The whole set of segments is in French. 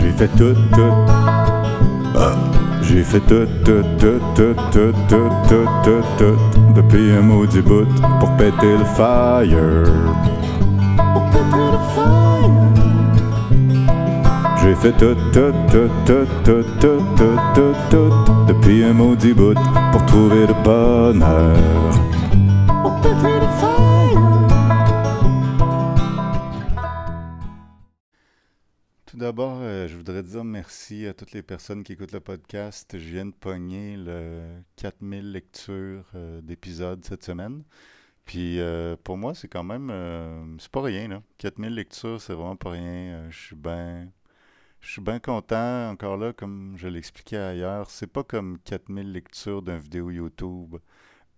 J'ai fait tout, tout. Ah. J'ai fait tout, tout, tout, tout, tout, tout, tout, tout, tout, depuis un maudit bout pour péter le fire. Pour péter le fire. J'ai fait tout, tout, tout, tout, tout, tout, tout, tout, tout, depuis un maudit bout pour trouver le bonheur. Pour péter le fire. D'abord, euh, je voudrais dire merci à toutes les personnes qui écoutent le podcast. Je viens de pogner le 4000 lectures euh, d'épisodes cette semaine. Puis euh, pour moi, c'est quand même... euh, c'est pas rien, là. 4000 lectures, c'est vraiment pas rien. Je suis bien... Je suis bien content, encore là, comme je l'expliquais ailleurs, c'est pas comme 4000 lectures d'une vidéo YouTube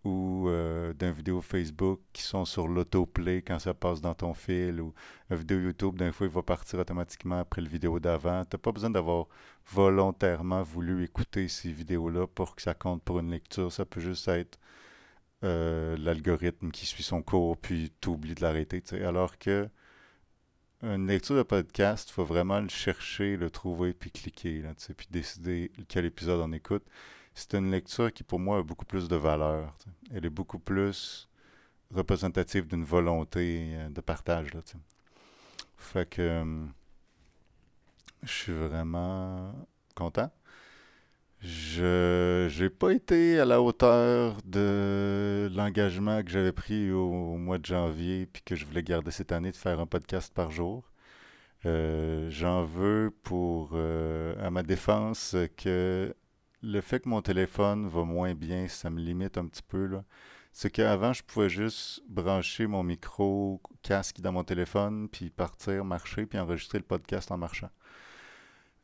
ou euh, d'une vidéo Facebook qui sont sur l'autoplay quand ça passe dans ton fil ou la vidéo YouTube, d'un fois, il va partir automatiquement après le vidéo d'avant. T'as pas besoin d'avoir volontairement voulu écouter ces vidéos-là pour que ça compte pour une lecture. Ça peut juste être euh, l'algorithme qui suit son cours puis t'oublies de l'arrêter. tu. Alors que une lecture de podcast, il faut vraiment le chercher, le trouver puis cliquer, là, tu puis décider quel épisode on écoute. C'est une lecture qui, pour moi, a beaucoup plus de valeur. Elle est beaucoup plus représentative d'une volonté euh, de partage. Là. Fait que je suis vraiment content. Je j'ai pas été à la hauteur de l'engagement que j'avais pris au, au mois de janvier puis que je voulais garder cette année de faire un podcast par jour. Euh, j'en veux pour euh, à ma défense que le fait que mon téléphone va moins bien, ça me limite un petit peu. C'est qu'avant, je pouvais juste brancher mon micro casque dans mon téléphone, puis partir, marcher, puis enregistrer le podcast en marchant.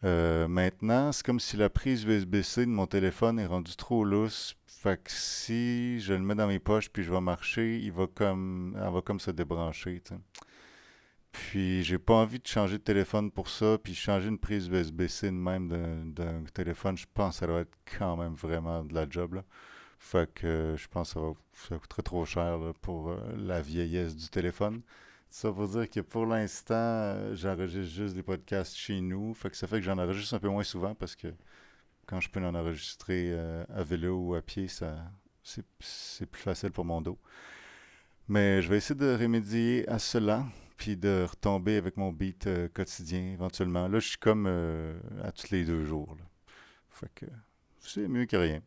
Euh, maintenant, c'est comme si la prise USB-C de mon téléphone est rendue trop lousse. Fait que si je le mets dans mes poches puis je vais marcher, il va comme, va comme se débrancher. Puis j'ai pas envie de changer de téléphone pour ça, puis changer une prise USB-C de même d'un téléphone, je pense que ça doit être quand même vraiment de la job, là. Fait que euh, je pense que ça va, ça coûterait trop cher pour euh, la vieillesse du téléphone. Ça veut dire que pour l'instant, euh, j'enregistre juste des podcasts chez nous. Fait que ça fait que j'en enregistre un peu moins souvent parce que quand je peux en enregistrer à vélo ou à pied, ça c'est plus facile pour mon dos. Mais je vais essayer de remédier à cela, puis de retomber avec mon beat euh, quotidien éventuellement. Là, je suis comme euh, à tous les deux jours. Fait que c'est mieux que rien.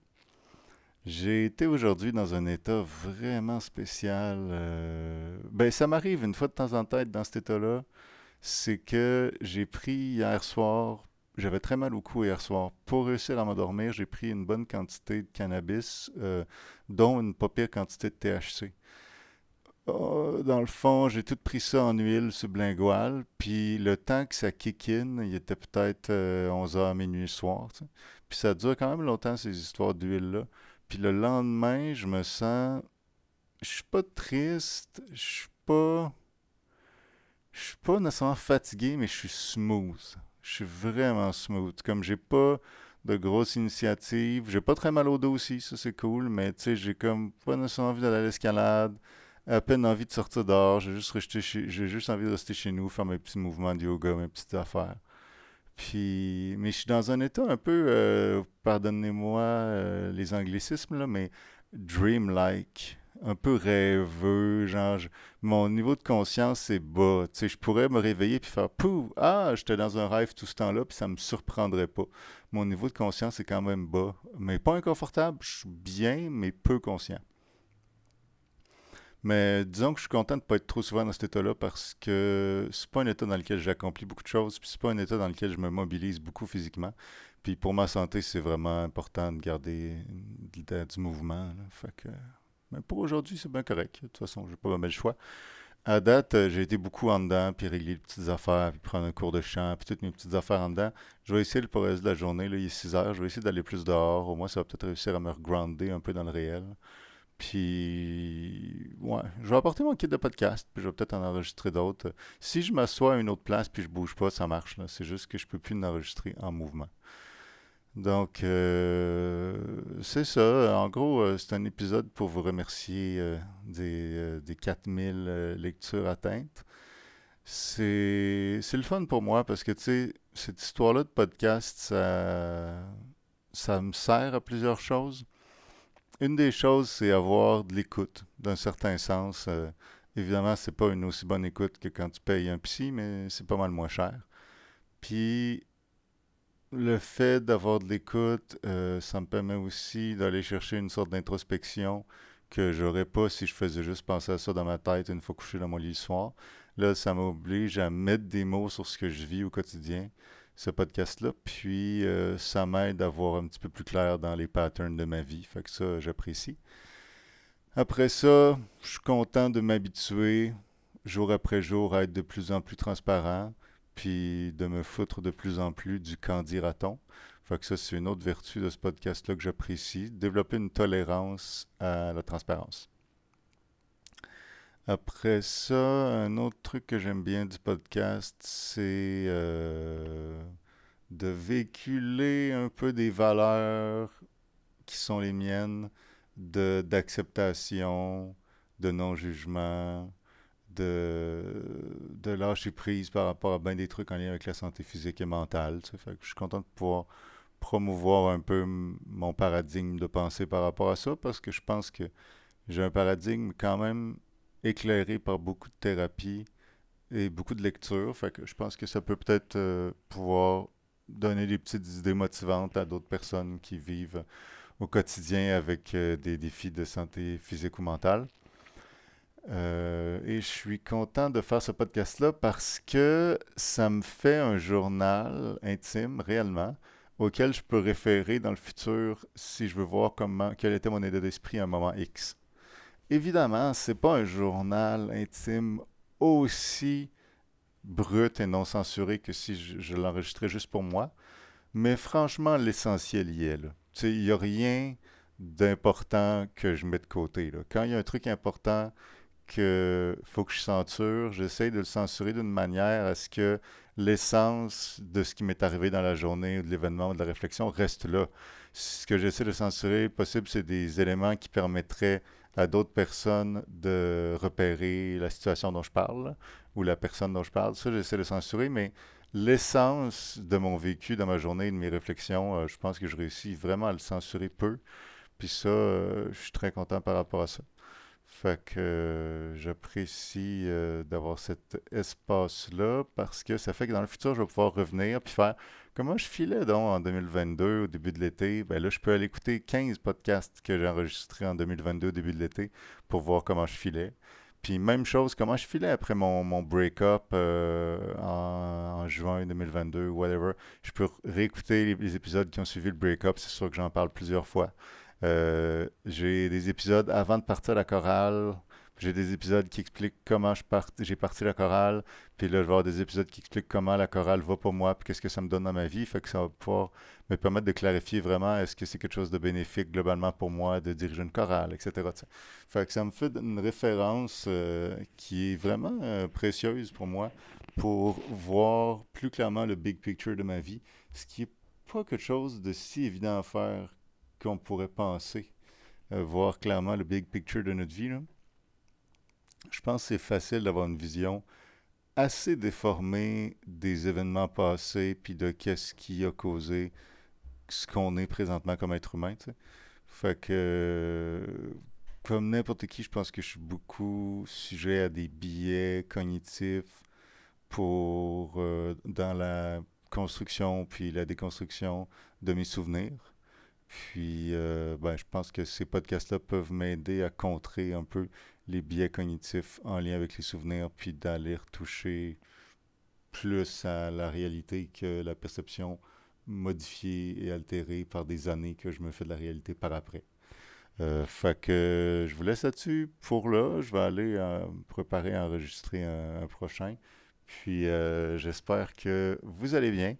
J'ai été aujourd'hui dans un état vraiment spécial. euh, Ben, ça m'arrive une fois de temps en temps dans cet état-là. C'est que j'ai pris hier soir, j'avais très mal au cou hier soir. Pour réussir à m'endormir, j'ai pris une bonne quantité de cannabis, dont une pas pire quantité de THC. Oh, dans le fond, j'ai tout pris ça en huile sublinguale, puis le temps que ça kick in, il était peut-être 11h minuit le soir. Puis ça dure quand même longtemps, ces histoires d'huile-là. Puis le lendemain, je me sens. Je suis pas triste, je suis pas. Je suis pas nécessairement fatigué, mais je suis smooth. Je suis vraiment smooth. Comme j'ai pas de grosses initiatives, j'ai pas très mal au dos aussi, ça c'est cool, mais tu sais, j'ai comme pas nécessairement envie d'aller à l'escalade, à peine envie de sortir dehors, j'ai juste, envie de rester chez nous, faire mes petits mouvements de yoga, mes petites affaires. Puis, mais je suis dans un état un peu, euh, pardonnez-moi euh, les anglicismes, là, mais dreamlike, un peu rêveux, genre, mon niveau de conscience est bas. Tu sais, je pourrais me réveiller puis faire Pouh! Ah, j'étais dans un rêve tout ce temps-là, puis ça me surprendrait pas. Mon niveau de conscience est quand même bas, mais pas inconfortable. Je suis bien, mais peu conscient. Mais disons que je suis content de ne pas être trop souvent dans cet état-là parce que c'est pas un état dans lequel j'accomplis beaucoup de choses, puis c'est pas un état dans lequel je me mobilise beaucoup physiquement. Puis pour ma santé, c'est vraiment important de garder de- du mouvement. Fait que, mais pour aujourd'hui, c'est bien correct. De toute façon, j'ai pas vraiment le choix. À date, euh, j'ai été beaucoup en dedans, puis régler les petites affaires, puis prendre un cours de chant, puis toutes mes petites affaires en dedans. Je vais essayer le pour le reste de la journée, là, il est 6 heures, je vais essayer d'aller plus dehors. Au moins, ça va peut-être réussir à me regrounder un peu dans le réel. Puis, ouais, je vais apporter mon kit de podcast, puis je vais peut-être en enregistrer d'autres. Si je m'assois à une autre place, puis je bouge pas, ça marche. C'est juste que je peux plus l'enregistrer en mouvement. Donc, euh, c'est ça. En gros, euh, c'est un épisode pour vous remercier euh, des, des 4000 euh, lectures atteintes. C'est, c'est le fun pour moi parce que, tu sais, cette histoire-là de podcast, ça, ça me sert à plusieurs choses. Une des choses, c'est avoir de l'écoute, d'un certain sens. Euh, évidemment, c'est pas une aussi bonne écoute que quand tu payes un psy, mais c'est pas mal moins cher. Puis, le fait d'avoir de l'écoute, euh, ça me permet aussi d'aller chercher une sorte d'introspection que j'aurais pas si je faisais juste penser à ça dans ma tête une fois couché dans mon lit le soir. Là, ça m'oblige à mettre des mots sur ce que je vis au quotidien, ce podcast-là. Puis, euh, ça m'aide à voir un petit peu plus clair dans les patterns de ma vie. Fait que ça, j'apprécie. Après ça, je suis content de m'habituer jour après jour à être de plus en plus transparent, puis de me foutre de plus en plus du qu'en dira-t-on. Fait que ça, c'est une autre vertu de ce podcast-là que j'apprécie, développer une tolérance à la transparence. Après ça, un autre truc que j'aime bien du podcast, c'est euh, de véhiculer un peu des valeurs qui sont les miennes, de d'acceptation, de non-jugement, de, de lâcher prise par rapport à bien des trucs en lien avec la santé physique et mentale. Que je suis content de pouvoir promouvoir un peu mon paradigme de pensée par rapport à ça parce que je pense que j'ai un paradigme quand même éclairé par beaucoup de thérapie et beaucoup de lecture. Fait que je pense que ça peut peut-être euh, pouvoir donner des petites idées motivantes à d'autres personnes qui vivent au quotidien avec euh, des défis de santé physique ou mentale. Euh, et je suis content de faire ce podcast-là parce que ça me fait un journal intime réellement auquel je peux référer dans le futur si je veux voir comment quel était mon état d'esprit à un moment X. Évidemment, c'est pas un journal intime aussi brut et non censuré que si je, l'enregistrais juste pour moi. Mais franchement, l'essentiel y est. Il n'y a rien d'important que je mets de côté. Là. Quand il y a un truc important que faut que je censure, j'essaie de le censurer d'une manière à ce que l'essence de ce qui m'est arrivé dans la journée ou de l'événement ou de la réflexion reste là. Ce que j'essaie de censurer, possible, c'est des éléments qui permettraient à d'autres personnes de repérer la situation dont je parle ou la personne dont je parle. Ça, j'essaie de censurer, mais l'essence de mon vécu dans ma journée de mes réflexions, euh, je pense que je réussis vraiment à le censurer peu. Puis ça, euh, je suis très content par rapport à ça. Fait que euh, j'apprécie d'avoir cet espace-là parce que ça fait que dans le futur, je vais pouvoir revenir puis faire Comment je filais donc en 2022, au début de l'été? Ben là, je peux aller écouter 15 podcasts que j'ai enregistrés en 2022, au début de l'été, pour voir comment je filais. Puis même chose, comment je filais après mon, mon break-up euh, en, juin 2022, whatever. Je peux réécouter les, épisodes qui ont suivi le break-up, c'est sûr que j'en parle plusieurs fois. Euh, j'ai des épisodes avant de partir à la chorale, j'ai des épisodes qui expliquent comment j'ai parti la chorale, puis là, je vais avoir des épisodes qui expliquent comment la chorale va pour moi, puis qu'est-ce que ça me donne dans ma vie. Fait que ça va pouvoir me permettre de clarifier vraiment est-ce que c'est quelque chose de bénéfique globalement pour moi de diriger une chorale, etc. Fait que ça me fait une référence euh, qui est vraiment euh, précieuse pour moi pour voir plus clairement le big picture de ma vie, ce qui n'est pas quelque chose de si évident à faire qu'on pourrait penser. Euh, voir clairement le big picture de notre vie. Là je pense que c'est facile d'avoir une vision assez déformée des événements passés, puis de qu'est-ce qui a causé ce qu'on est présentement comme être humain. Fait que, comme n'importe qui, je pense que je suis beaucoup sujet à des biais cognitifs pour euh, dans la construction puis la déconstruction de mes souvenirs. Puis, euh, ben, je pense que ces podcasts-là peuvent m'aider à contrer un peu les biais cognitifs en lien avec les souvenirs, puis d'aller retoucher plus à la réalité que la perception modifiée et altérée par des années que je me fais de la réalité par après. Euh, fait que je vous laisse là-dessus pour là. Je vais aller euh, préparer enregistrer un, prochain. Puis euh, j'espère que vous allez bien.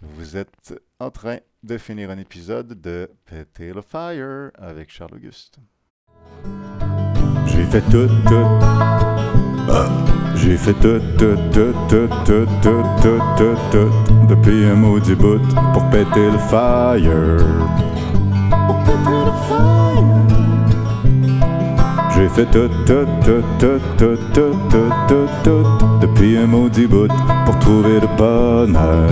Vous êtes en train de finir un épisode de Péter le Fire avec Charles Auguste. J'ai fait tout, tout. J'ai fait tout, tout, tout, tout, tout, tout, tout, tout, tout, depuis un maudit bout pour péter le fire. Pour péter le fire. J'ai fait tout, tout, tout, tout, tout, tout, tout, tout, tout, depuis un maudit bout pour trouver le bonheur.